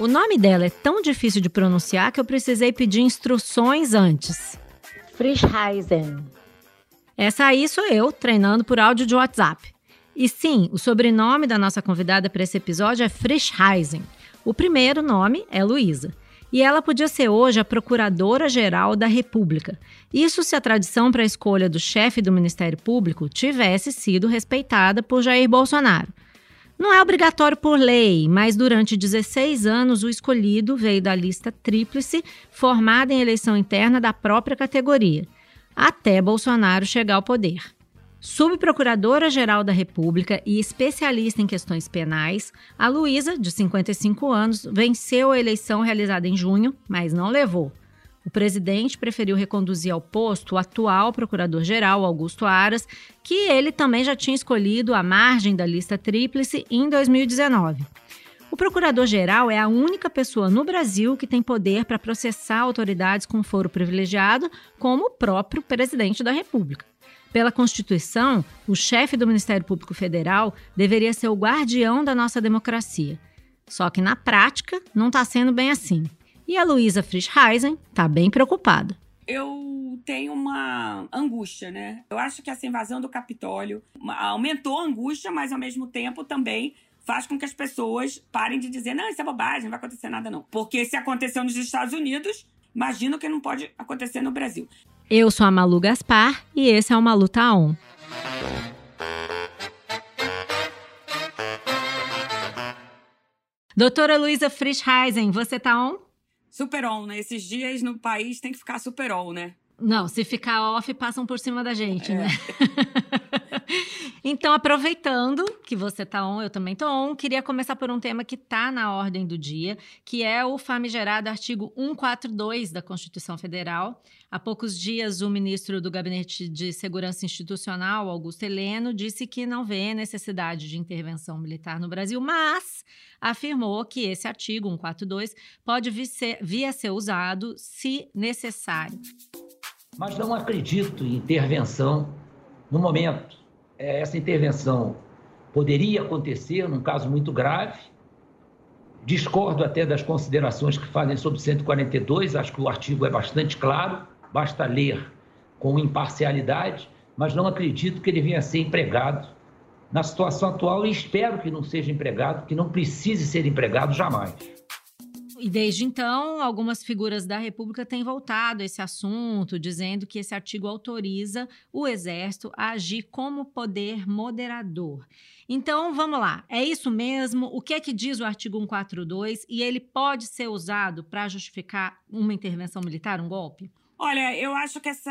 O nome dela é tão difícil de pronunciar que eu precisei pedir instruções antes. Frischheisen. Essa aí sou eu, treinando por áudio de WhatsApp. E sim, o sobrenome da nossa convidada para esse episódio é Frischheisen. O primeiro nome é Luísa. E ela podia ser hoje a Procuradora-Geral da República. Isso se a tradição para a escolha do chefe do Ministério Público tivesse sido respeitada por Jair Bolsonaro. Não é obrigatório por lei, mas durante 16 anos o escolhido veio da lista tríplice formada em eleição interna da própria categoria, até Bolsonaro chegar ao poder. Subprocuradora-Geral da República e especialista em questões penais, a Luísa, de 55 anos, venceu a eleição realizada em junho, mas não levou. O presidente preferiu reconduzir ao posto o atual procurador-geral, Augusto Aras, que ele também já tinha escolhido à margem da lista tríplice em 2019. O procurador-geral é a única pessoa no Brasil que tem poder para processar autoridades com foro privilegiado, como o próprio presidente da República. Pela Constituição, o chefe do Ministério Público Federal deveria ser o guardião da nossa democracia. Só que na prática não está sendo bem assim. E a Luísa Frischheisen está bem preocupada. Eu tenho uma angústia, né? Eu acho que essa invasão do Capitólio aumentou a angústia, mas ao mesmo tempo também faz com que as pessoas parem de dizer: não, isso é bobagem, não vai acontecer nada, não. Porque se aconteceu nos Estados Unidos, imagino que não pode acontecer no Brasil. Eu sou a Malu Gaspar e esse é o Malu Tá On. Doutora Luísa Frischheisen, você tá on? Super on, né? Esses dias no país tem que ficar super on, né? Não, se ficar off, passam por cima da gente, é. né? então, aproveitando que você tá on, eu também tô on, queria começar por um tema que tá na ordem do dia, que é o famigerado artigo 142 da Constituição Federal. Há poucos dias, o ministro do Gabinete de Segurança Institucional, Augusto Heleno, disse que não vê necessidade de intervenção militar no Brasil, mas afirmou que esse artigo 142 pode vir, ser, vir a ser usado se necessário mas não acredito em intervenção no momento. É, essa intervenção poderia acontecer num caso muito grave. Discordo até das considerações que fazem sobre 142, acho que o artigo é bastante claro, basta ler com imparcialidade, mas não acredito que ele venha a ser empregado na situação atual e espero que não seja empregado, que não precise ser empregado jamais. E desde então, algumas figuras da República têm voltado a esse assunto, dizendo que esse artigo autoriza o Exército a agir como poder moderador. Então, vamos lá. É isso mesmo? O que é que diz o artigo 142 e ele pode ser usado para justificar uma intervenção militar, um golpe? Olha, eu acho que essa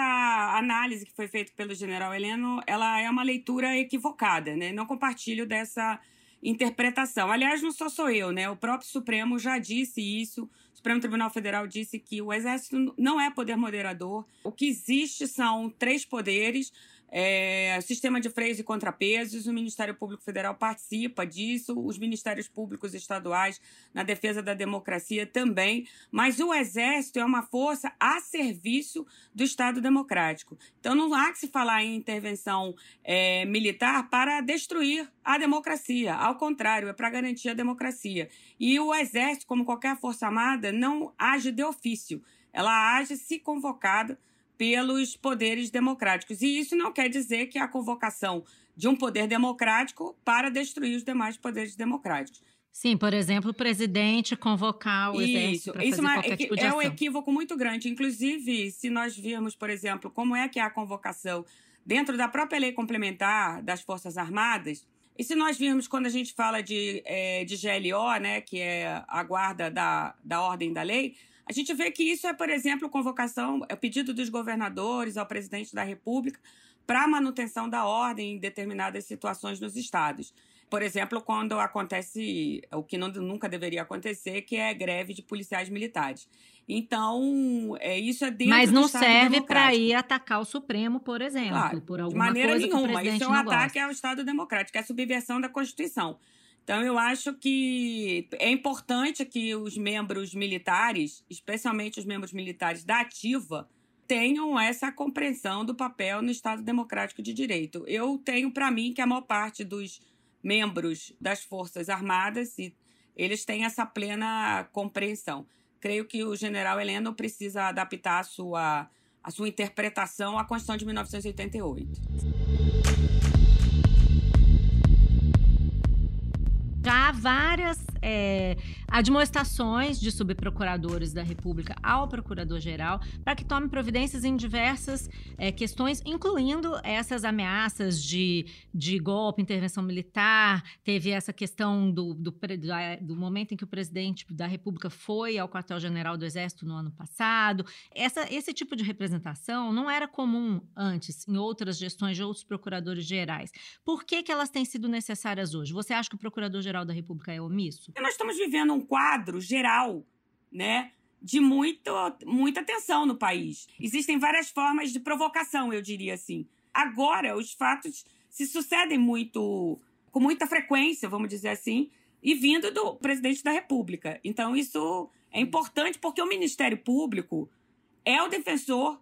análise que foi feita pelo general Heleno, ela é uma leitura equivocada, né? Não compartilho dessa interpretação. Aliás, não sou só eu, né? O próprio Supremo já disse isso. O Supremo Tribunal Federal disse que o Exército não é poder moderador. O que existe são três poderes: é, sistema de freios e contrapesos, o Ministério Público Federal participa disso, os ministérios públicos estaduais na defesa da democracia também, mas o Exército é uma força a serviço do Estado Democrático. Então não há que se falar em intervenção é, militar para destruir a democracia, ao contrário, é para garantir a democracia. E o Exército, como qualquer força armada, não age de ofício, ela age se convocada pelos poderes democráticos. E isso não quer dizer que a convocação de um poder democrático para destruir os demais poderes democráticos. Sim, por exemplo, o presidente convocar o exército para fazer qualquer é, tipo de é ação. um equívoco muito grande. Inclusive, se nós virmos, por exemplo, como é que é a convocação dentro da própria lei complementar das Forças Armadas, e se nós virmos quando a gente fala de, é, de GLO, né, que é a guarda da, da ordem da lei, a gente vê que isso é, por exemplo, convocação, é o pedido dos governadores ao presidente da República para manutenção da ordem em determinadas situações nos estados. Por exemplo, quando acontece o que não, nunca deveria acontecer, que é greve de policiais militares. Então, é, isso é dentro Mas não serve para ir atacar o Supremo, por exemplo, claro, por alguma de maneira nenhuma. isso é um ataque ao Estado Democrático, é a subversão da Constituição. Então, eu acho que é importante que os membros militares, especialmente os membros militares da ativa, tenham essa compreensão do papel no Estado Democrático de Direito. Eu tenho para mim que a maior parte dos membros das Forças Armadas, eles têm essa plena compreensão. Creio que o general Heleno precisa adaptar a sua, a sua interpretação à Constituição de 1988. Já várias é, admoestações de subprocuradores da República ao Procurador-Geral para que tome providências em diversas é, questões, incluindo essas ameaças de, de golpe, intervenção militar. Teve essa questão do, do, do momento em que o presidente da República foi ao quartel-general do Exército no ano passado. Essa, esse tipo de representação não era comum antes, em outras gestões de outros procuradores gerais. Por que, que elas têm sido necessárias hoje? Você acha que o procurador-geral da República é omisso? Nós estamos vivendo um quadro geral, né? De muito, muita tensão no país. Existem várias formas de provocação, eu diria assim. Agora, os fatos se sucedem muito, com muita frequência, vamos dizer assim, e vindo do presidente da República. Então, isso é importante porque o Ministério Público é o defensor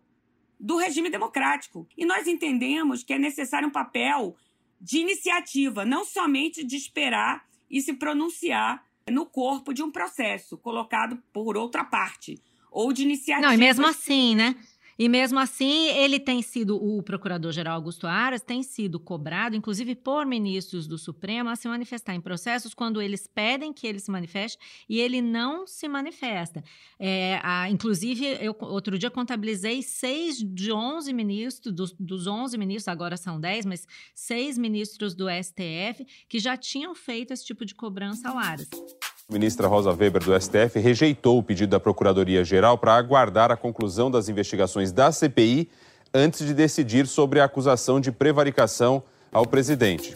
do regime democrático. E nós entendemos que é necessário um papel de iniciativa, não somente de esperar e se pronunciar no corpo de um processo colocado por outra parte ou de iniciativa. Não, e mesmo assim, né? E mesmo assim, ele tem sido, o procurador-geral Augusto Aras tem sido cobrado, inclusive por ministros do Supremo, a se manifestar em processos quando eles pedem que ele se manifeste e ele não se manifesta. É, a, inclusive, eu outro dia contabilizei seis de onze ministros, dos, dos onze ministros, agora são dez, mas seis ministros do STF que já tinham feito esse tipo de cobrança ao Aras. Ministra Rosa Weber, do STF, rejeitou o pedido da Procuradoria-Geral para aguardar a conclusão das investigações da CPI antes de decidir sobre a acusação de prevaricação ao presidente.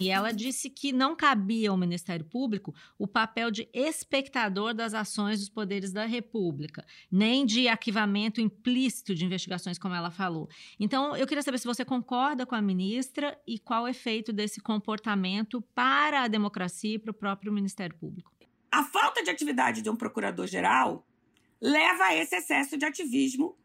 E ela disse que não cabia ao Ministério Público o papel de espectador das ações dos poderes da República, nem de arquivamento implícito de investigações, como ela falou. Então, eu queria saber se você concorda com a ministra e qual o efeito desse comportamento para a democracia e para o próprio Ministério Público. A falta de atividade de um procurador-geral leva a esse excesso de ativismo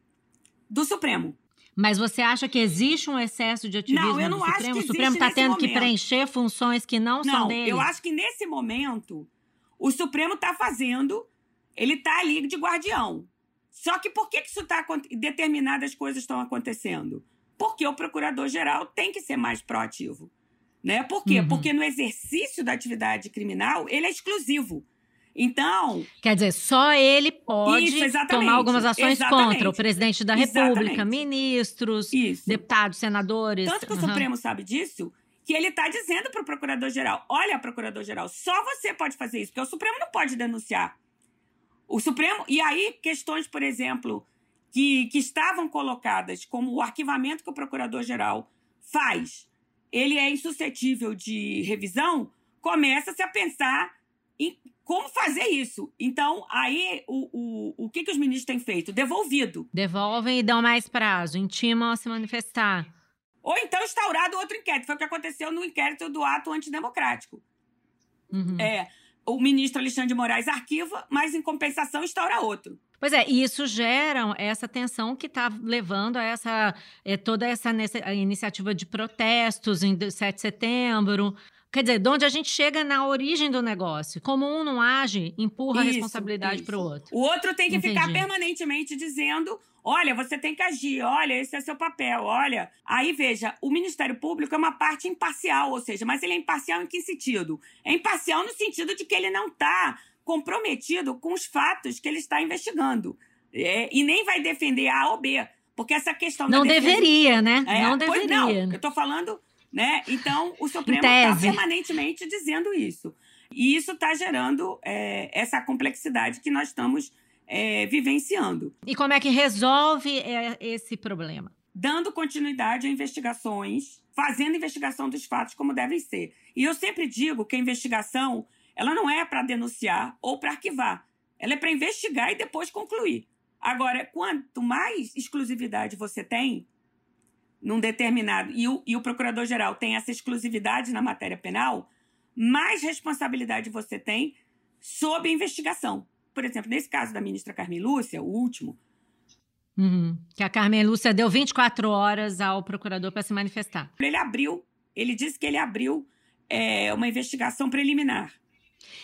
do Supremo. Mas você acha que existe um excesso de ativismo não, eu não no acho Supremo? Que o Supremo está tendo momento. que preencher funções que não, não são dele? Eu acho que nesse momento o Supremo está fazendo, ele está ali de guardião. Só que por que, que isso está determinadas coisas estão acontecendo? Porque o procurador-geral tem que ser mais proativo. Né? Por quê? Uhum. Porque no exercício da atividade criminal, ele é exclusivo. Então. Quer dizer, só ele pode isso, tomar algumas ações exatamente. contra o presidente da República, exatamente. ministros, isso. deputados, senadores. Tanto que uhum. o Supremo sabe disso, que ele está dizendo para o procurador-geral: olha, procurador-geral, só você pode fazer isso, porque o Supremo não pode denunciar. O Supremo. E aí, questões, por exemplo, que, que estavam colocadas, como o arquivamento que o procurador-geral faz, ele é insuscetível de revisão, começa-se a pensar em como fazer isso. Então, aí, o, o, o que, que os ministros têm feito? Devolvido. Devolvem e dão mais prazo, intimam a se manifestar. Ou então instaurado outro inquérito. Foi o que aconteceu no inquérito do ato antidemocrático. Uhum. É, o ministro Alexandre de Moraes arquiva, mas em compensação instaura outro. Pois é, e isso gera essa tensão que está levando a essa é, toda essa iniciativa de protestos em 7 de setembro, Quer dizer, de onde a gente chega na origem do negócio. Como um não age, empurra isso, a responsabilidade para o outro. O outro tem que Entendi. ficar permanentemente dizendo: olha, você tem que agir, olha, esse é seu papel, olha. Aí veja, o Ministério Público é uma parte imparcial, ou seja, mas ele é imparcial em que sentido? É imparcial no sentido de que ele não está comprometido com os fatos que ele está investigando. É, e nem vai defender A ou B. Porque essa questão Não defesa... deveria, né? É, não deveria. Não, eu estou falando né? Então, o Supremo está permanentemente dizendo isso. E isso está gerando é, essa complexidade que nós estamos é, vivenciando. E como é que resolve é, esse problema? Dando continuidade a investigações, fazendo investigação dos fatos como devem ser. E eu sempre digo que a investigação ela não é para denunciar ou para arquivar. Ela é para investigar e depois concluir. Agora, quanto mais exclusividade você tem, num determinado. E o, e o procurador-geral tem essa exclusividade na matéria penal, mais responsabilidade você tem sob investigação. Por exemplo, nesse caso da ministra Carmen Lúcia, o último. Uhum. Que a Carmen Lúcia deu 24 horas ao procurador para se manifestar. Ele abriu, ele disse que ele abriu é, uma investigação preliminar.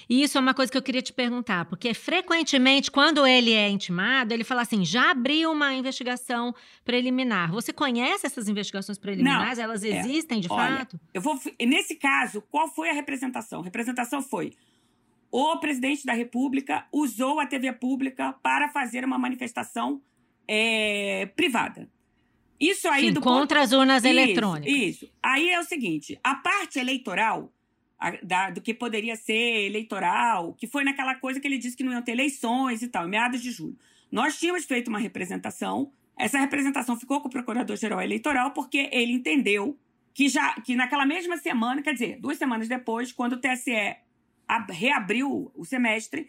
E isso é uma coisa que eu queria te perguntar, porque frequentemente, quando ele é intimado, ele fala assim: já abriu uma investigação preliminar. Você conhece essas investigações preliminares? Não, Elas é. existem de Olha, fato? Eu vou, nesse caso, qual foi a representação? A representação foi o presidente da República usou a TV pública para fazer uma manifestação é, privada. Isso aí Sim, do contra ponto... as urnas Isso, eletrônicas. Isso. Aí é o seguinte: a parte eleitoral, da- do que poderia ser eleitoral, que foi naquela coisa que ele disse que não iam ter eleições e tal, em meados de julho. Nós tínhamos feito uma representação. Essa representação ficou com o Procurador-Geral Eleitoral porque ele entendeu que já que naquela mesma semana, quer dizer, duas semanas depois, quando o TSE ab- reabriu o semestre,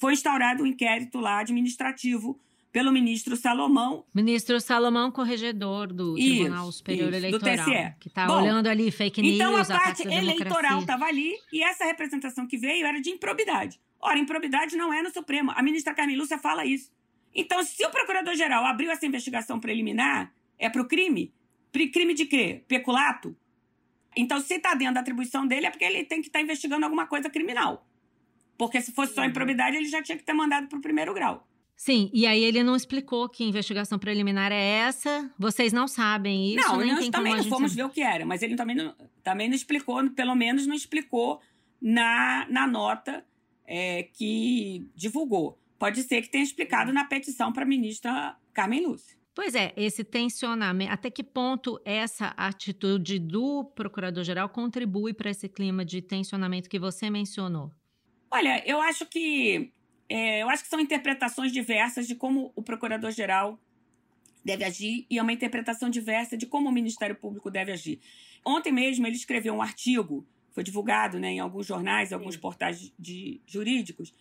foi instaurado um inquérito lá administrativo pelo ministro Salomão Ministro Salomão, corregedor do Isso, Tribunal Superior isso, do Eleitoral, TSE. que está olhando ali fake news, Então a parte eleitoral estava ali e essa representação que veio era de improbidade. Ora, improbidade não é no Supremo. A ministra Carmen Lúcia fala isso. Então, se o procurador-geral abriu essa investigação preliminar, é para o crime? Crime de quê? Peculato? Então, se está dentro da atribuição dele, é porque ele tem que estar investigando alguma coisa criminal. Porque se fosse só improbidade, ele já tinha que ter mandado para o primeiro grau. Sim, e aí ele não explicou que investigação preliminar é essa. Vocês não sabem isso, não, nem nós também não fomos saber. ver o que era, mas ele também não, também não explicou, pelo menos não explicou na, na nota é, que divulgou. Pode ser que tenha explicado na petição para a ministra Carmen Lúcia. Pois é, esse tensionamento, até que ponto essa atitude do procurador-geral contribui para esse clima de tensionamento que você mencionou? Olha, eu acho que é, eu acho que são interpretações diversas de como o procurador-geral deve agir e é uma interpretação diversa de como o Ministério Público deve agir. Ontem mesmo ele escreveu um artigo, foi divulgado né, em alguns jornais, em alguns portais de jurídicos,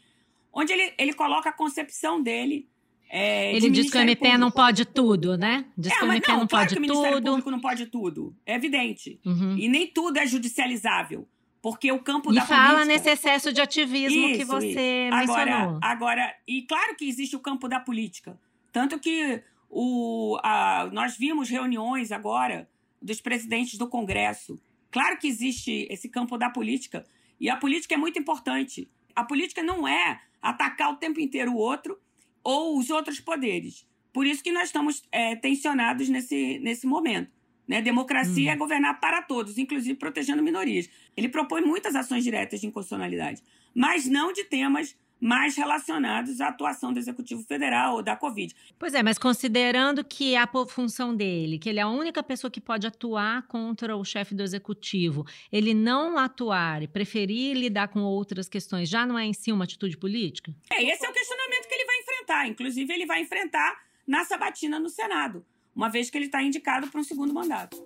onde ele, ele coloca a concepção dele. é, de ele diz que o Ministério MP não Público. pode tudo, né? Diz É, que o MP não, claro pode que o Ministério tudo. Público não pode tudo. É evidente. Uhum. E nem tudo é judicializável. Porque o campo E da fala política... nesse excesso de ativismo que Isso, você isso. mencionou. Agora, agora, e claro que existe o campo da política. Tanto que o, a- nós vimos reuniões agora dos presidentes do Congresso. Claro que existe esse campo da política. E a política é muito importante. A política não é atacar o tempo inteiro o outro ou os outros poderes. Por isso que nós estamos é, tensionados nesse, nesse momento. Né? Democracia Hum. é governar para todos, inclusive protegendo minorias. Ele propõe muitas ações diretas de inconstitucionalidade, mas não de temas mais relacionados à atuação do Executivo Federal ou da Covid. Pois é, mas considerando que a po- função dele, que ele é a única pessoa que pode atuar contra o chefe do executivo, ele não atuar e preferir lidar com outras questões, já não é em si uma atitude política? É, esse é o questionamento que ele vai enfrentar. Inclusive, ele vai enfrentar na sabatina no Senado, uma vez que ele está indicado para um segundo mandato.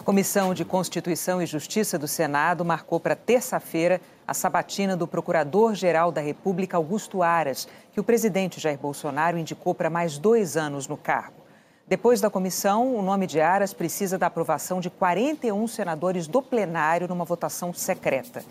A Comissão de Constituição e Justiça do Senado marcou para terça-feira a sabatina do Procurador-Geral da República, Augusto Aras, que o presidente Jair Bolsonaro indicou para mais dois anos no cargo. Depois da comissão, o nome de Aras precisa da aprovação de 41 senadores do plenário numa votação secreta.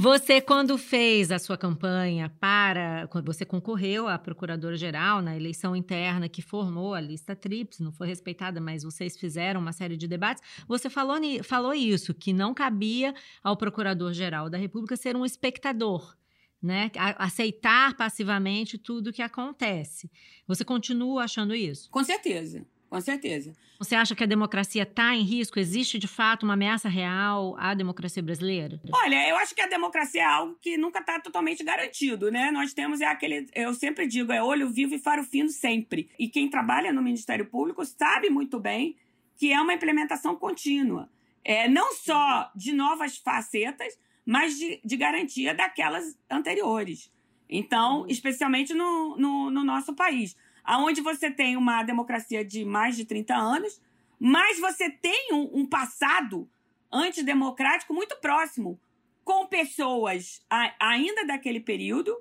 Você, quando fez a sua campanha para. Quando você concorreu à Procuradora-Geral na eleição interna que formou a lista TRIPS, não foi respeitada, mas vocês fizeram uma série de debates. Você falou, falou isso, que não cabia ao Procurador-Geral da República ser um espectador. Né? Aceitar passivamente tudo que acontece. Você continua achando isso? Com certeza, com certeza. Você acha que a democracia está em risco? Existe de fato uma ameaça real à democracia brasileira? Olha, eu acho que a democracia é algo que nunca está totalmente garantido, né? Nós temos é aquele, eu sempre digo, é olho vivo e faro fino sempre. E quem trabalha no Ministério Público sabe muito bem que é uma implementação contínua. É, não só de novas facetas, mas de, de garantia daquelas anteriores. Então, especialmente no, no, no nosso país, onde você tem uma democracia de mais de 30 anos, mas você tem um, um passado antidemocrático muito próximo, com pessoas a- ainda daquele período,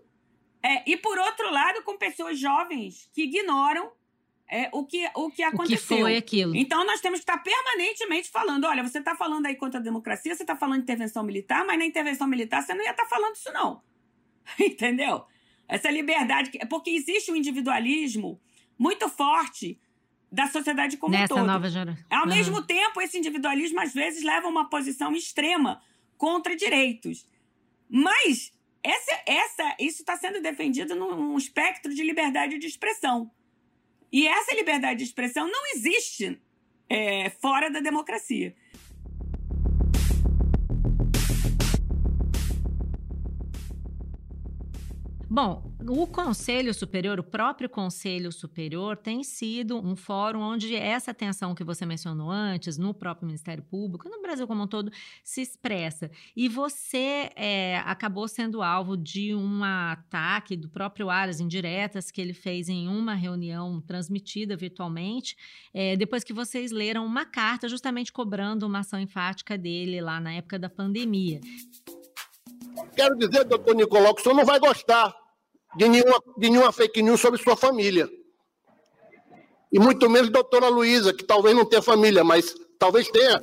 é, e por outro lado, com pessoas jovens que ignoram é, o, que, o que O que aconteceu. foi aquilo? Então nós temos que estar permanentemente falando: olha, você está falando aí contra a democracia, você está falando de intervenção militar, mas na intervenção militar você não ia estar falando isso, não. Entendeu? Essa liberdade. que- Porque existe um individualismo muito forte da sociedade como um Nessa todo. nova geração. Ao mesmo tempo, esse individualismo às vezes leva a uma posição extrema contra direitos. Mas essa, essa, isso está sendo defendido num espectro de liberdade de expressão. E essa liberdade de expressão não existe é, fora da democracia. Bom, o Conselho Superior, o próprio Conselho Superior, tem sido um fórum onde essa tensão que você mencionou antes, no próprio Ministério Público, no Brasil como um todo, se expressa. E você é, acabou sendo alvo de um ataque do próprio Aras, indiretas, que ele fez em uma reunião transmitida virtualmente, é, depois que vocês leram uma carta justamente cobrando uma ação enfática dele lá na época da pandemia. Quero dizer, doutor Nicolau, que o senhor não vai gostar de nenhuma, de nenhuma fake news sobre sua família. E muito menos doutora Luísa, que talvez não tenha família, mas talvez tenha.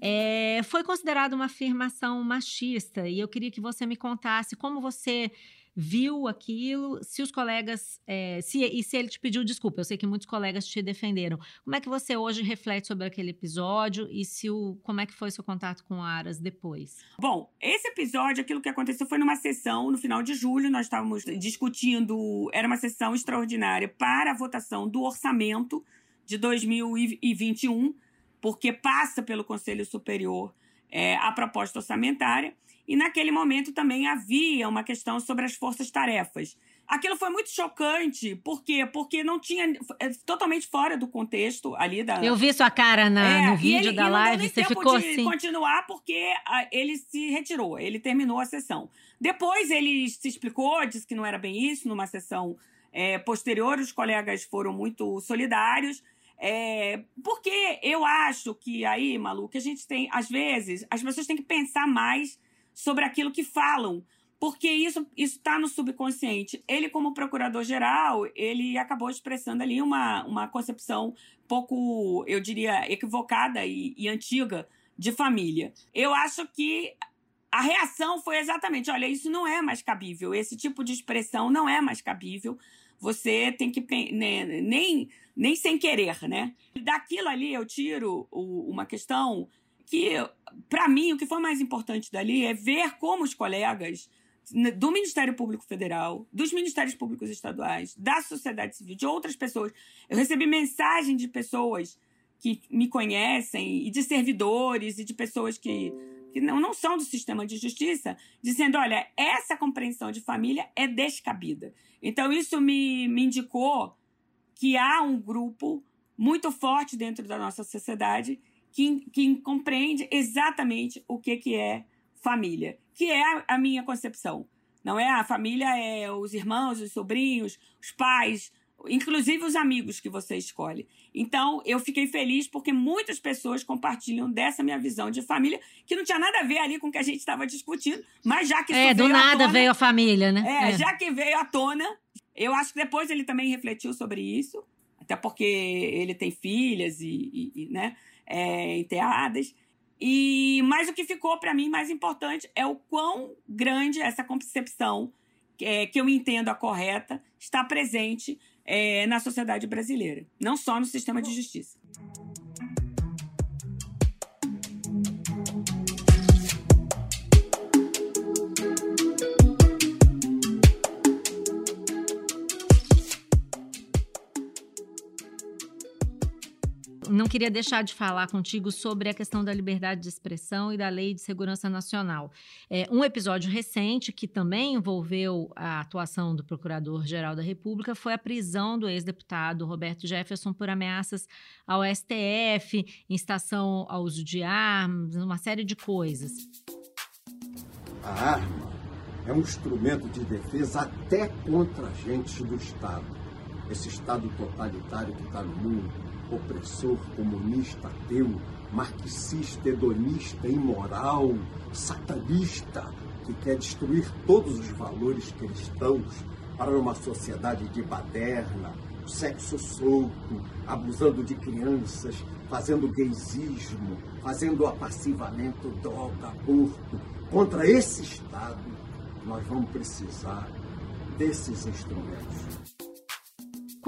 É, foi considerada uma afirmação machista e eu queria que você me contasse como você viu aquilo, se os colegas, é, se, e se ele te pediu desculpa, eu sei que muitos colegas te defenderam. Como é que você hoje reflete sobre aquele episódio e se o, como é que foi seu contato com Aras depois? Bom, esse episódio, aquilo que aconteceu foi numa sessão no final de julho, nós estávamos discutindo, era uma sessão extraordinária para a votação do orçamento de 2021, porque passa pelo Conselho Superior é, a proposta orçamentária. E naquele momento também havia uma questão sobre as forças-tarefas. Aquilo foi muito chocante, por quê? Porque não tinha. É totalmente fora do contexto ali da. Eu vi sua cara na, é, no vídeo ele, da live, você ficou assim. continuar porque a, ele se retirou, ele terminou a sessão. Depois ele se explicou, disse que não era bem isso, numa sessão é, posterior, os colegas foram muito solidários. É, porque eu acho que aí, Malu, que a gente tem, às vezes, as pessoas têm que pensar mais sobre aquilo que falam, porque isso está no subconsciente. Ele, como procurador-geral, ele acabou expressando ali uma, uma concepção pouco, eu diria, equivocada e, e antiga de família. Eu acho que a reação foi exatamente: olha, isso não é mais cabível, esse tipo de expressão não é mais cabível. Você tem que né, nem nem sem querer, né? Daquilo ali eu tiro uma questão que, para mim, o que foi mais importante dali é ver como os colegas do Ministério Público Federal, dos Ministérios Públicos Estaduais, da sociedade civil, de outras pessoas. Eu recebi mensagem de pessoas que me conhecem, e de servidores, e de pessoas que, que não, não são do sistema de justiça, dizendo: olha, essa compreensão de família é descabida. Então, isso me, me indicou que há um grupo muito forte dentro da nossa sociedade que, que compreende exatamente o que, que é família, que é a, a minha concepção. Não é a família, é os irmãos, os sobrinhos, os pais, inclusive os amigos que você escolhe. Então, eu fiquei feliz porque muitas pessoas compartilham dessa minha visão de família, que não tinha nada a ver ali com o que a gente estava discutindo, mas já que É, do nada tona, veio a família, né? É, é, já que veio à tona, eu acho que depois ele também refletiu sobre isso, até porque ele tem filhas e, e, e né? É, enterradas. E mas o que ficou para mim mais importante é o quão grande essa concepção é, que eu entendo a correta está presente é, na sociedade brasileira, não só no sistema de justiça. Não queria deixar de falar contigo sobre a questão da liberdade de expressão e da Lei de Segurança Nacional. É, um episódio recente que também envolveu a atuação do Procurador-Geral da República foi a prisão do ex-deputado Roberto Jefferson por ameaças ao STF, instação ao uso de armas, uma série de coisas. A arma é um instrumento de defesa até contra agentes do Estado. Esse Estado totalitário que está no mundo opressor, comunista, ateu, marxista, hedonista, imoral, satanista, que quer destruir todos os valores cristãos para uma sociedade de baderna, sexo solto, abusando de crianças, fazendo gaysismo, fazendo apassivamento, droga, aborto. Contra esse Estado, nós vamos precisar desses instrumentos.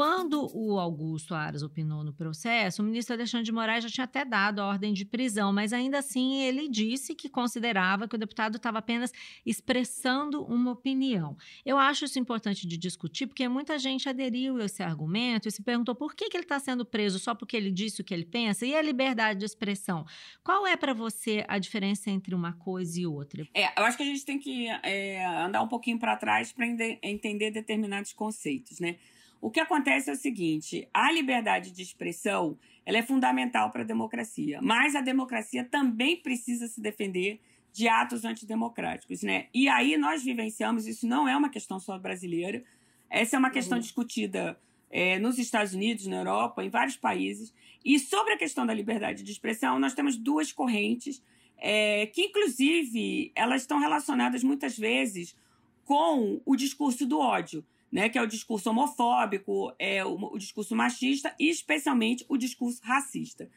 Quando o Augusto Aras opinou no processo, o ministro Alexandre de Moraes já tinha até dado a ordem de prisão, mas ainda assim ele disse que considerava que o deputado estava apenas expressando uma opinião. Eu acho isso importante de discutir, porque muita gente aderiu a esse argumento e se perguntou por que, que ele está sendo preso só porque ele disse o que ele pensa e a liberdade de expressão. Qual é para você a diferença entre uma coisa e outra? É, eu acho que a gente tem que é, andar um pouquinho para trás para entender determinados conceitos, né? O que acontece é o seguinte: a liberdade de expressão ela é fundamental para a democracia, mas a democracia também precisa se defender de atos antidemocráticos, né? E aí nós vivenciamos isso não é uma questão só brasileira, essa é uma questão uhum. discutida é, nos Estados Unidos, na Europa, em vários países. E sobre a questão da liberdade de expressão, nós temos duas correntes é, que, inclusive, elas estão relacionadas muitas vezes com o discurso do ódio né, que é o discurso homofóbico, é o, o discurso machista e, especialmente, o discurso racista.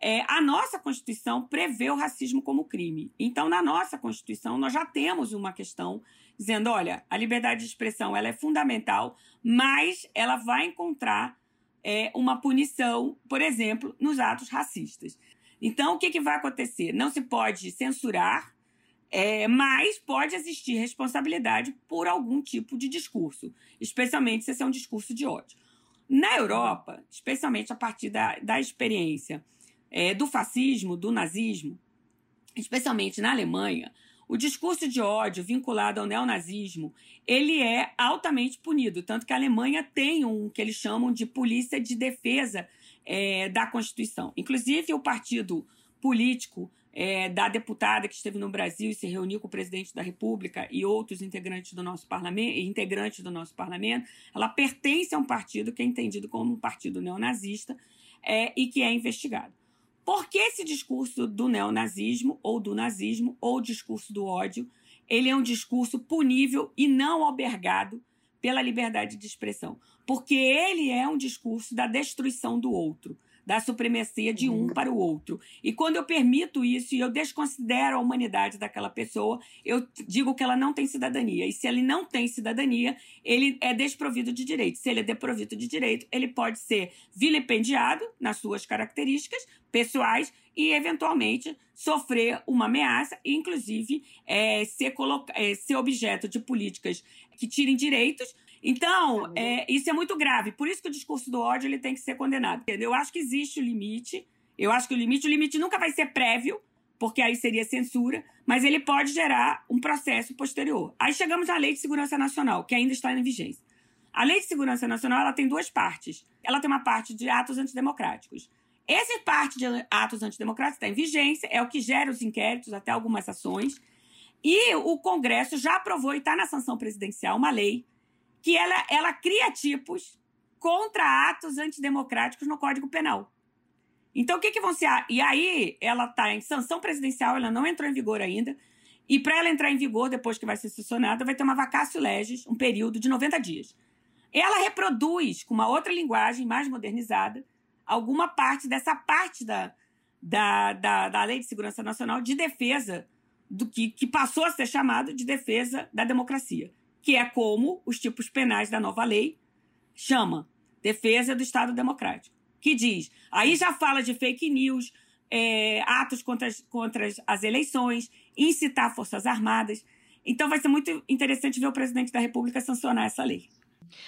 É, a nossa Constituição prevê o racismo como crime. Então, na nossa Constituição, nós já temos uma questão dizendo: olha, a liberdade de expressão ela é fundamental, mas ela vai encontrar é, uma punição, por exemplo, nos atos racistas. Então, o que, que vai acontecer? Não se pode censurar é, mas pode existir responsabilidade por algum tipo de discurso, especialmente se esse é um discurso de ódio. Na Europa, especialmente a partir da, da experiência é, do fascismo, do nazismo, especialmente na Alemanha, o discurso de ódio vinculado ao neonazismo, ele é altamente punido, tanto que a Alemanha tem um que eles chamam de polícia de defesa é, da Constituição. Inclusive, o partido político é, da deputada que esteve no Brasil e se reuniu com o presidente da República e outros integrantes do nosso parlamento, integrantes do nosso parlamento, ela pertence a um partido que é entendido como um partido neonazista é, e que é investigado. Por que esse discurso do neonazismo ou do nazismo ou discurso do ódio, ele é um discurso punível e não albergado pela liberdade de expressão? Porque ele é um discurso da destruição do outro da supremacia de um para o outro. E quando eu permito isso e eu desconsidero a humanidade daquela pessoa, eu digo que ela não tem cidadania. E se ele não tem cidadania, ele é desprovido de direito. Se ele é desprovido de direito, ele pode ser vilipendiado nas suas características pessoais e, eventualmente, sofrer uma ameaça inclusive, é, ser, é, ser objeto de políticas que tirem direitos então, é, isso é muito grave. Por isso que o discurso do ódio ele tem que ser condenado. Eu acho que existe o limite. Eu acho que o limite, o limite nunca vai ser prévio, porque aí seria censura, mas ele pode gerar um processo posterior. Aí chegamos à Lei de Segurança Nacional, que ainda está em vigência. A Lei de Segurança Nacional ela tem duas partes. Ela tem uma parte de atos antidemocráticos. Essa parte de atos antidemocráticos está em vigência, é o que gera os inquéritos, até algumas ações. E o Congresso já aprovou e está na sanção presidencial uma lei que ela, ela cria tipos contra atos antidemocráticos no Código Penal. Então, o que, que vão ser? E aí, ela está em sanção presidencial, ela não entrou em vigor ainda. E para ela entrar em vigor, depois que vai ser sancionada, vai ter uma vacácio legis, um período de 90 dias. Ela reproduz, com uma outra linguagem mais modernizada, alguma parte dessa parte da, da, da, da Lei de Segurança Nacional de defesa do que, que passou a ser chamado de defesa da democracia que é como os tipos penais da nova lei chama defesa do Estado Democrático, que diz, aí já fala de fake news, é, atos contra as, contra as eleições, incitar forças armadas. Então vai ser muito interessante ver o presidente da República sancionar essa lei.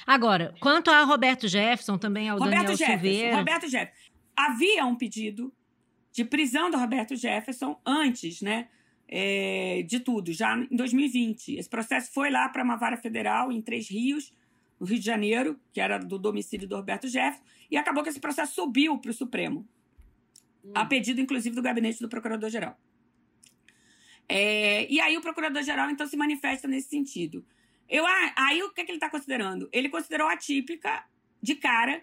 Agora, quanto a Roberto Jefferson, também ao Roberto Daniel Jefferson, Silveira... Roberto Jefferson. Havia um pedido de prisão do Roberto Jefferson antes, né? é, de tudo, já em 2020. Esse processo foi lá para uma vara federal em Três Rios, no Rio de Janeiro, que era do domicílio do Roberto Jefferson, e acabou que esse processo subiu para o Supremo, hum. a pedido, inclusive, do gabinete do Procurador-Geral. É, e aí o Procurador-Geral, então, se manifesta nesse sentido. Eu, aí o que, é que ele está considerando? Ele considerou atípica, de cara,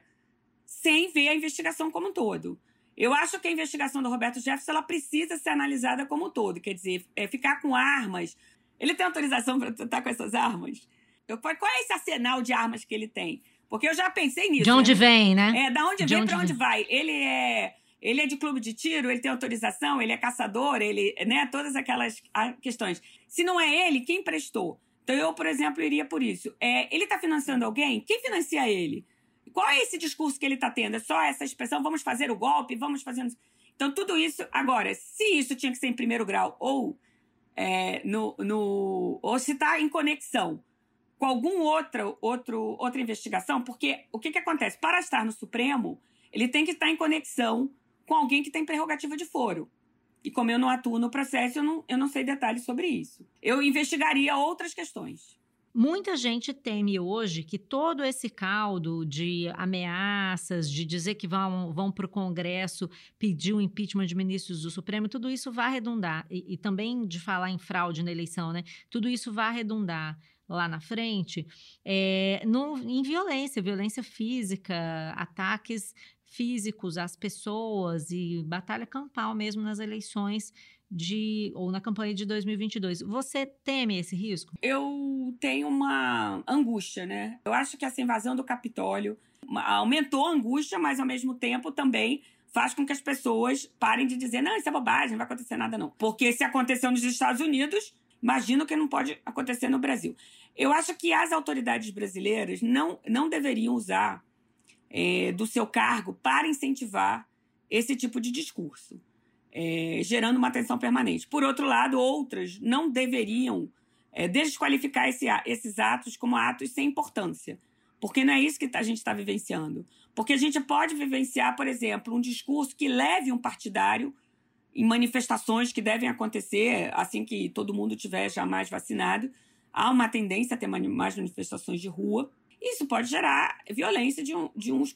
sem ver a investigação como um todo. Eu acho que a investigação do Roberto Jefferson ela precisa ser analisada como um todo. Quer dizer, é ficar com armas. Ele tem autorização para estar com essas armas? Eu, qual é esse arsenal de armas que ele tem? Porque eu já pensei nisso. De onde né? vem, né? É, da onde de vem para onde vai. Ele é. Ele é de clube de tiro, ele tem autorização, ele é caçador, ele, né, todas aquelas questões. Se não é ele, quem prestou? Então eu, por exemplo, iria por isso. É, ele está financiando alguém? Quem financia ele? Qual é esse discurso que ele está tendo? É só essa expressão, vamos fazer o golpe, vamos fazendo. Então, tudo isso. Agora, se isso tinha que ser em primeiro grau ou é, no, no. ou se está em conexão com algum outro, outro, outra investigação, porque o que, que acontece? Para estar no Supremo, ele tem que estar em conexão com alguém que tem prerrogativa de foro. E como eu não atuo no processo, eu não, eu não sei detalhes sobre isso. Eu investigaria outras questões. Muita gente teme hoje que todo esse caldo de ameaças, de dizer que vão, vão para o Congresso pedir o impeachment de ministros do Supremo, tudo isso vai redundar. E, e também de falar em fraude na eleição, né? Tudo isso vai redundar lá na frente é, no, em violência, violência física, ataques físicos às pessoas e batalha campal mesmo nas eleições de ou na campanha de 2022. Você teme esse risco? Eu tenho uma angústia, né? Eu acho que essa invasão do Capitólio aumentou a angústia, mas ao mesmo tempo também faz com que as pessoas parem de dizer: não, isso é bobagem, não vai acontecer nada, não. Porque se aconteceu nos Estados Unidos, imagino que não pode acontecer no Brasil. Eu acho que as autoridades brasileiras não, não deveriam usar é, do seu cargo para incentivar esse tipo de discurso, é, gerando uma tensão permanente. Por outro lado, outras não deveriam é, desqualificar esse, esses atos como atos sem importância, porque não é isso que a gente está vivenciando. Porque a gente pode vivenciar, por exemplo, um discurso que leve um partidário em manifestações que devem acontecer assim que todo mundo tiver já mais vacinado. Há uma tendência a ter mais manifestações de rua. Isso pode gerar violência de um, de, uns,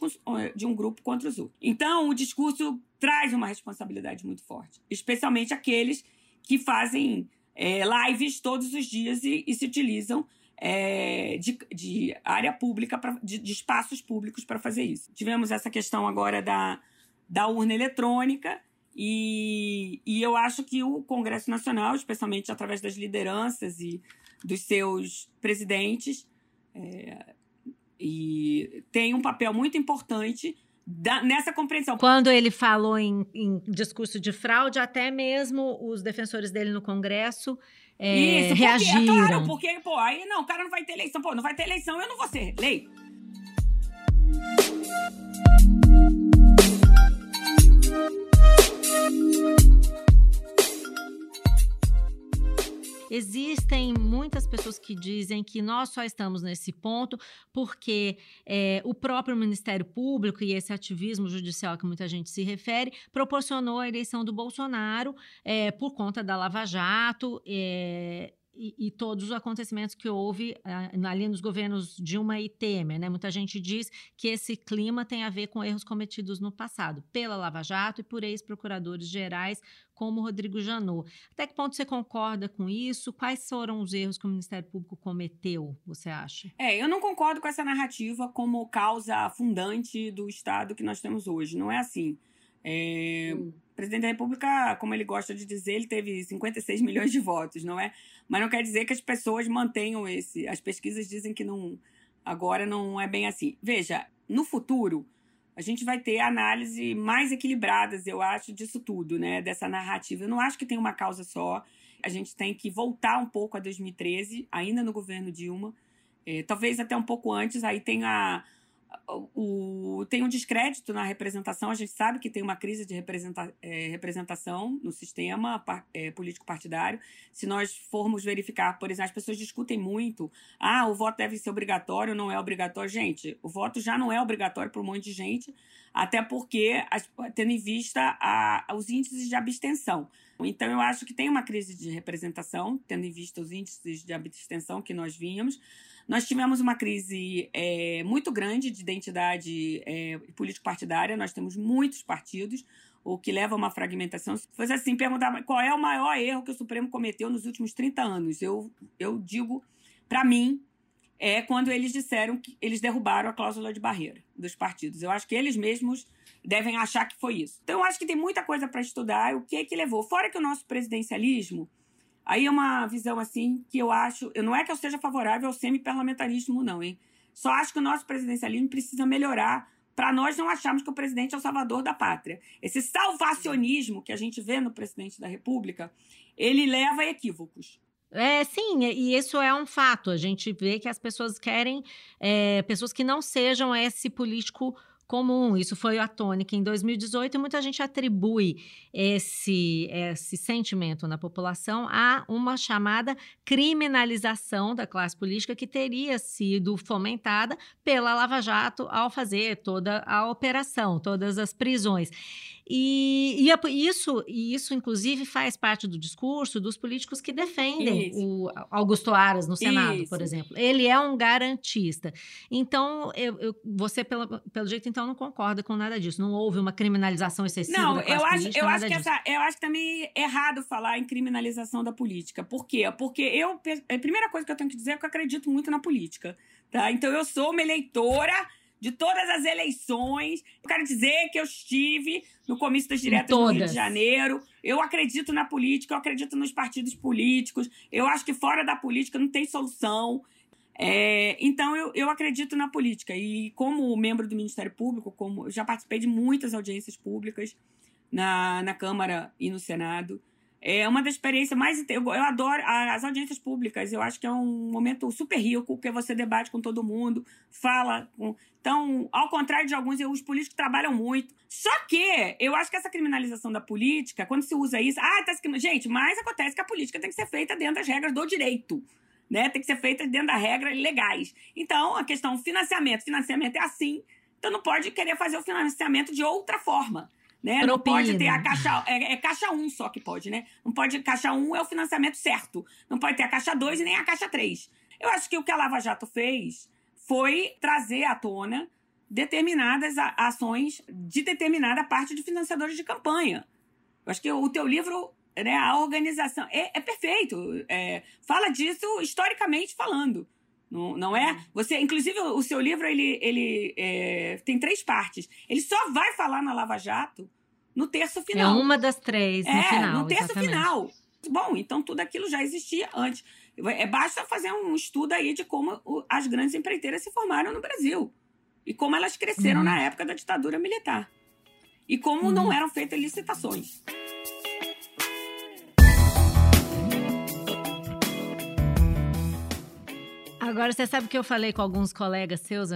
de um grupo contra os outros. Então, o discurso traz uma responsabilidade muito forte, especialmente aqueles que fazem é, lives todos os dias e, e se utilizam é, de, de, área pública, pra, de, de espaços públicos para fazer isso. Tivemos essa questão agora da, da urna eletrônica, e, e eu acho que o Congresso Nacional, especialmente através das lideranças e dos seus presidentes, é, e tem um papel muito importante da, nessa compreensão. Quando ele falou em, em, discurso de fraude, até mesmo os defensores dele no Congresso é, Isso, porque, reagiram. É claro, porque, pô, aí não, o cara não vai ter eleição. Pô, não vai ter eleição, eu não vou ser lei. Existem muitas pessoas que dizem que nós só estamos nesse ponto porque é, o próprio Ministério Público e esse ativismo judicial que muita gente se refere proporcionou a eleição do Bolsonaro é, por conta da Lava Jato. É, e, e, todos os acontecimentos que houve uh, ali nos governos Dilma e Temer. Né? Muita gente diz que esse clima tem a ver com erros cometidos no passado, pela Lava Jato e por ex-procuradores gerais como Rodrigo Janot. Até que ponto você concorda com isso? Quais foram os erros que o Ministério Público cometeu, você acha? É, eu não concordo com essa narrativa como causa fundante do Estado que nós temos hoje. Não é assim. É, hum. O presidente da República, como ele gosta de dizer, ele teve 56 milhões de votos, não é? Mas não quer dizer que as pessoas mantenham esse. As pesquisas dizem que não. Agora não é bem assim. Veja, no futuro, a gente vai ter análise mais equilibradas, eu acho, disso tudo, né? Dessa narrativa. Eu não acho que tem uma causa só. A gente tem que voltar um pouco a 2013, ainda no governo Dilma. É, talvez até um pouco antes, aí tem a o, tem um descrédito na representação. A gente sabe que tem uma crise de representa, é, representação no sistema é, político partidário. Se nós formos verificar, por exemplo, as pessoas discutem muito: ah, o voto deve ser obrigatório, não é obrigatório. Gente, o voto já não é obrigatório para um monte de gente, até porque, tendo em vista a, os índices de abstenção. Então, eu acho que tem uma crise de representação, tendo em vista os índices de abstenção que nós vínhamos. Nós tivemos uma crise é, muito grande de identidade é, político-partidária, nós temos muitos partidos, o que leva a uma fragmentação. Se fosse assim, perguntar qual é o maior erro que o Supremo cometeu nos últimos 30 anos, eu, eu digo, para mim, é quando eles disseram que eles derrubaram a cláusula de barreira dos partidos. Eu acho que eles mesmos devem achar que foi isso. Então, eu acho que tem muita coisa para estudar. O que é que levou? Fora que o nosso presidencialismo Aí é uma visão assim que eu acho. Eu não é que eu seja favorável ao semi-parlamentarismo, não, hein? Só acho que o nosso presidencialismo precisa melhorar para nós não acharmos que o presidente é o salvador da pátria. Esse salvacionismo que a gente vê no presidente da República, ele leva a equívocos. É, sim, e isso é um fato. A gente vê que as pessoas querem é, pessoas que não sejam esse político comum. Isso foi a tônica em 2018 e muita gente atribui esse, esse sentimento na população a uma chamada criminalização da classe política que teria sido fomentada pela Lava Jato ao fazer toda a operação, todas as prisões. E, e isso, e isso, inclusive, faz parte do discurso dos políticos que defendem isso. o Augusto Aras no Senado, isso. por exemplo. Ele é um garantista. Então, eu, eu, você, pelo, pelo jeito, então, não concorda com nada disso. Não houve uma criminalização excessiva não, da eu acho, política, eu acho que essa, Eu acho também errado falar em criminalização da política. Por quê? Porque eu... A primeira coisa que eu tenho que dizer é que eu acredito muito na política. Tá? Então, eu sou uma eleitora de todas as eleições. Eu quero dizer que eu estive no comício das diretas do Rio de Janeiro. Eu acredito na política, eu acredito nos partidos políticos. Eu acho que fora da política não tem solução. É, então, eu, eu acredito na política. E como membro do Ministério Público, como já participei de muitas audiências públicas na, na Câmara e no Senado. É uma das experiências mais. Eu, eu adoro as audiências públicas. Eu acho que é um momento super rico, porque você debate com todo mundo, fala. Com... Então, ao contrário de alguns, os políticos trabalham muito. Só que eu acho que essa criminalização da política, quando se usa isso. Ah, tá. Gente, mas acontece que a política tem que ser feita dentro das regras do direito. Né? Tem que ser feita dentro das regras legais. Então, a questão financiamento. Financiamento é assim. Então, não pode querer fazer o financiamento de outra forma. Né? Não pode ter a caixa. É, é, caixa 1 só que pode, né? Não pode. Caixa 1 é o financiamento certo. Não pode ter a caixa 2 e nem a caixa 3. Eu acho que o que a Lava Jato fez foi trazer à tona determinadas ações de determinada parte de financiadores de campanha. Eu acho que o teu livro, né, a organização, é, é perfeito. É, fala disso historicamente falando. Não, não é? Você, inclusive, o seu livro ele, ele é, tem três partes. Ele só vai falar na Lava Jato no terço final. É uma das três no é, final. No terço exatamente. final. Bom, então tudo aquilo já existia antes. É, basta fazer um estudo aí de como as grandes empreiteiras se formaram no Brasil. E como elas cresceram uhum. na época da ditadura militar. E como uhum. não eram feitas licitações. Agora, você sabe que eu falei com alguns colegas seus,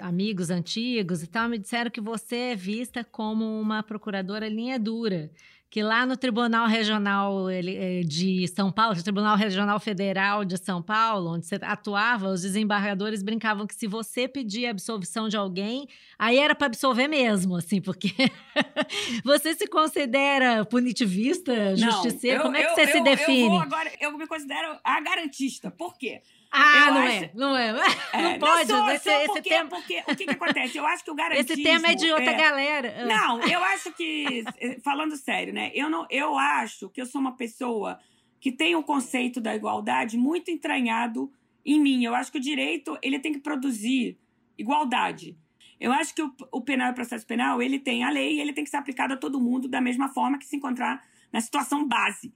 amigos antigos e tal, me disseram que você é vista como uma procuradora linha dura. Que lá no Tribunal Regional eh, de São Paulo, Tribunal Regional Federal de São Paulo, onde você atuava, os desembargadores brincavam que se você pedir absolvição de alguém, aí era para absolver mesmo, assim, porque você se considera punitivista, justiceiro? Como é que eu, você eu, se define? Eu, agora, eu me considero a garantista. Por quê? Ah, não, acho... é, não é, não é. Não pode. Não sou, esse, sou esse porque, tema... porque o que, que acontece? Eu acho que o garantismo... Esse tema é de outra é... galera. Não, eu acho que, falando sério, né? Eu, não, eu acho que eu sou uma pessoa que tem o conceito da igualdade muito entranhado em mim. Eu acho que o direito ele tem que produzir igualdade. Eu acho que o, o penal e o processo penal ele tem a lei e ele tem que ser aplicado a todo mundo da mesma forma que se encontrar na situação base.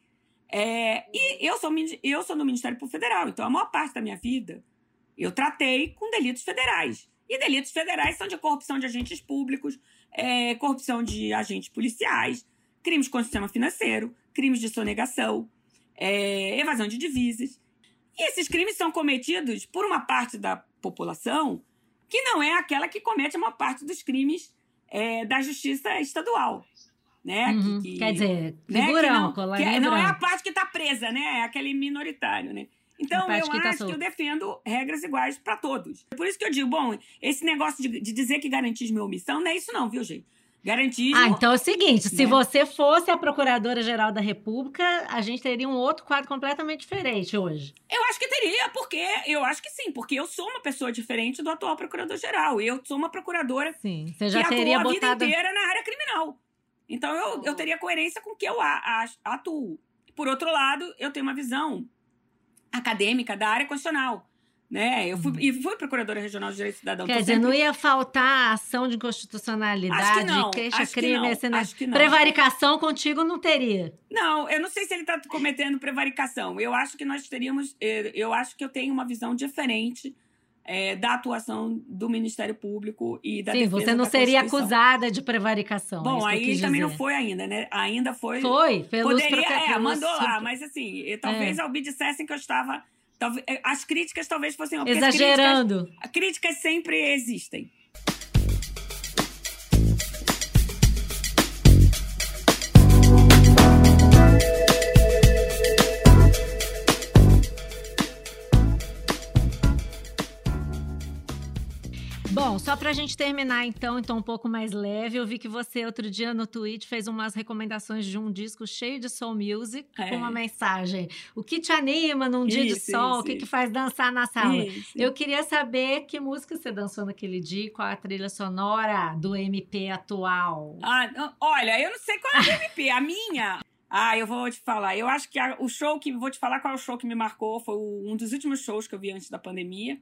É, e eu sou, eu sou do Ministério Público Federal, então a maior parte da minha vida eu tratei com delitos federais. E delitos federais são de corrupção de agentes públicos, é, corrupção de agentes policiais, crimes contra o sistema financeiro, crimes de sonegação, é, evasão de divisas. E esses crimes são cometidos por uma parte da população que não é aquela que comete a maior parte dos crimes é, da justiça estadual né? Uhum. Que, que, Quer dizer, figurão, né? que não, que não é a parte que está presa, né? É aquele minoritário, né? Então, eu que tá acho que eu defendo regras iguais para todos. Por isso que eu digo, bom, esse negócio de, de dizer que garantismo é omissão, não é isso não, viu, gente? Garantismo... Ah, então é o seguinte, né? se você fosse a Procuradora-Geral da República, a gente teria um outro quadro completamente diferente hoje. Eu acho que teria, porque eu acho que sim, porque eu sou uma pessoa diferente do atual Procurador-Geral. Eu sou uma procuradora sim, você já que teria atuou botado... a vida inteira na área criminal. Então eu, eu teria coerência com o que eu atuo. Por outro lado, eu tenho uma visão acadêmica da área constitucional. Né? Eu fui, uhum. e fui procuradora regional de direito cidadão. Quer dizer, sempre... não ia faltar ação de inconstitucionalidade, não, queixa-crime, prevaricação contigo não teria. Não, eu não sei se ele está cometendo prevaricação. Eu acho que nós teríamos. Eu acho que eu tenho uma visão diferente é, da atuação do Ministério Público e da Sim, você não seria acusada de prevaricação. é Bom, eu aí também não dizer. foi ainda, né? Ainda foi. Foi, pelos Poderia, é, pelos mandou lá, mas assim, talvez É. ao me dissessem que eu estava. talvez- é, as críticas talvez fossem. Exagerando. Críticas, críticas sempre existem. Bom, só pra gente terminar então, então um pouco mais leve, eu vi que você outro dia no Twitch fez umas recomendações de um disco cheio de soul music É. com uma mensagem. O que te anima num dia de Isso, sol? isso, o que, que faz dançar na sala? Eu queria saber que música você dançou naquele dia, qual a trilha sonora do MP atual. Ah, olha, eu não sei qual é a MP. A minha. Ah, eu vou te falar. Eu acho que a- o show que. Vou te falar qual é o show que me marcou. Foi o- um dos últimos shows que eu vi antes da pandemia.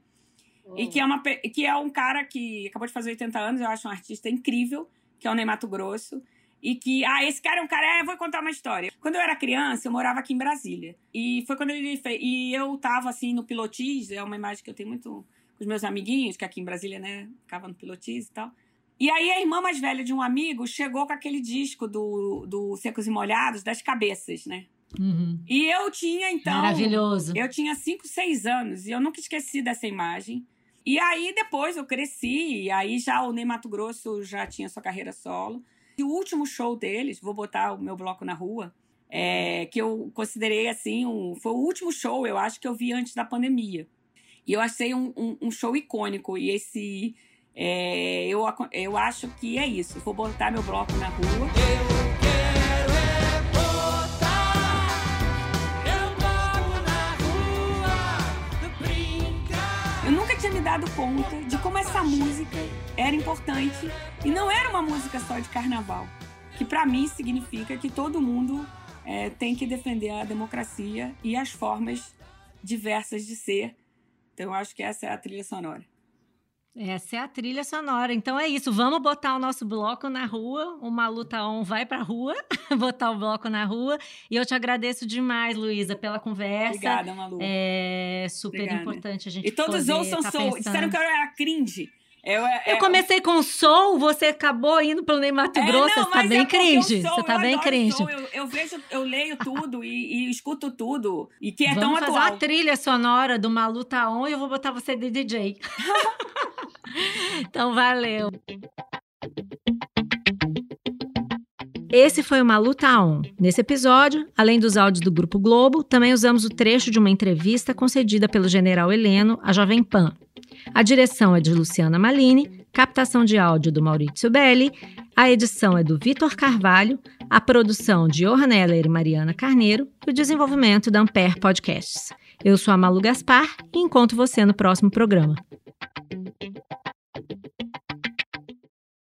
E que é, uma, que é um cara que acabou de fazer 80 anos, eu acho um artista incrível, que é o Ney Mato Grosso. E que, ah, esse cara é um cara, é, vou contar uma história. Quando eu era criança, eu morava aqui em Brasília. E foi quando ele fez. E eu tava assim no Pilotis, é uma imagem que eu tenho muito com os meus amiguinhos, que aqui em Brasília, né, ficava no Pilotis e tal. E aí a irmã mais velha de um amigo chegou com aquele disco do, do Secos e Molhados, das cabeças, né? Uhum. E eu tinha, então. Maravilhoso. Eu tinha 5, 6 anos e eu nunca esqueci dessa imagem. E aí depois eu cresci, e aí já o Ney Mato Grosso já tinha sua carreira solo. E o último show deles, vou botar o meu bloco na rua, é, que eu considerei assim, um, foi o último show, eu acho, que eu vi antes da pandemia. E eu achei um, um- um show icônico. E esse. é, eu, eu acho que é isso. Vou botar meu bloco na rua. Eu dado conta de como essa música era importante e não era uma música só de carnaval, que pra mim significa que todo mundo é, tem que defender a democracia e as formas diversas de ser. Então eu acho que essa é a trilha sonora. Essa é a trilha sonora. Então é isso. Vamos botar o nosso bloco na rua. O Maluta On vai pra rua, botar o bloco na rua. E eu te agradeço demais, Luísa, pela conversa. Obrigada, Malu. É super Obrigada. importante a gente E todos ouçam tá pensando. Disseram que eu era cringe. Eu, Eu comecei com soul, você acabou indo pro Ney Mato É, Grosso. não, você tá bem é cringe. sou, você tá bem cringe. soul, Eu, eu vejo, eu leio tudo e, e escuto tudo. E que é Vamos tão fazer atual. uma trilha sonora do Maluta On e eu vou botar você de DJ. então, valeu. Esse foi o Maluta On. Nesse episódio, além dos áudios do Grupo Globo, também usamos o trecho de uma entrevista concedida pelo general Heleno à Jovem Pan. A direção é de Luciana Malini, captação de áudio do Maurício Belli, a edição é do Vitor Carvalho, a produção de Johan e Mariana Carneiro e o desenvolvimento da Ampere Podcasts. Eu sou a Malu Gaspar e encontro você no próximo programa.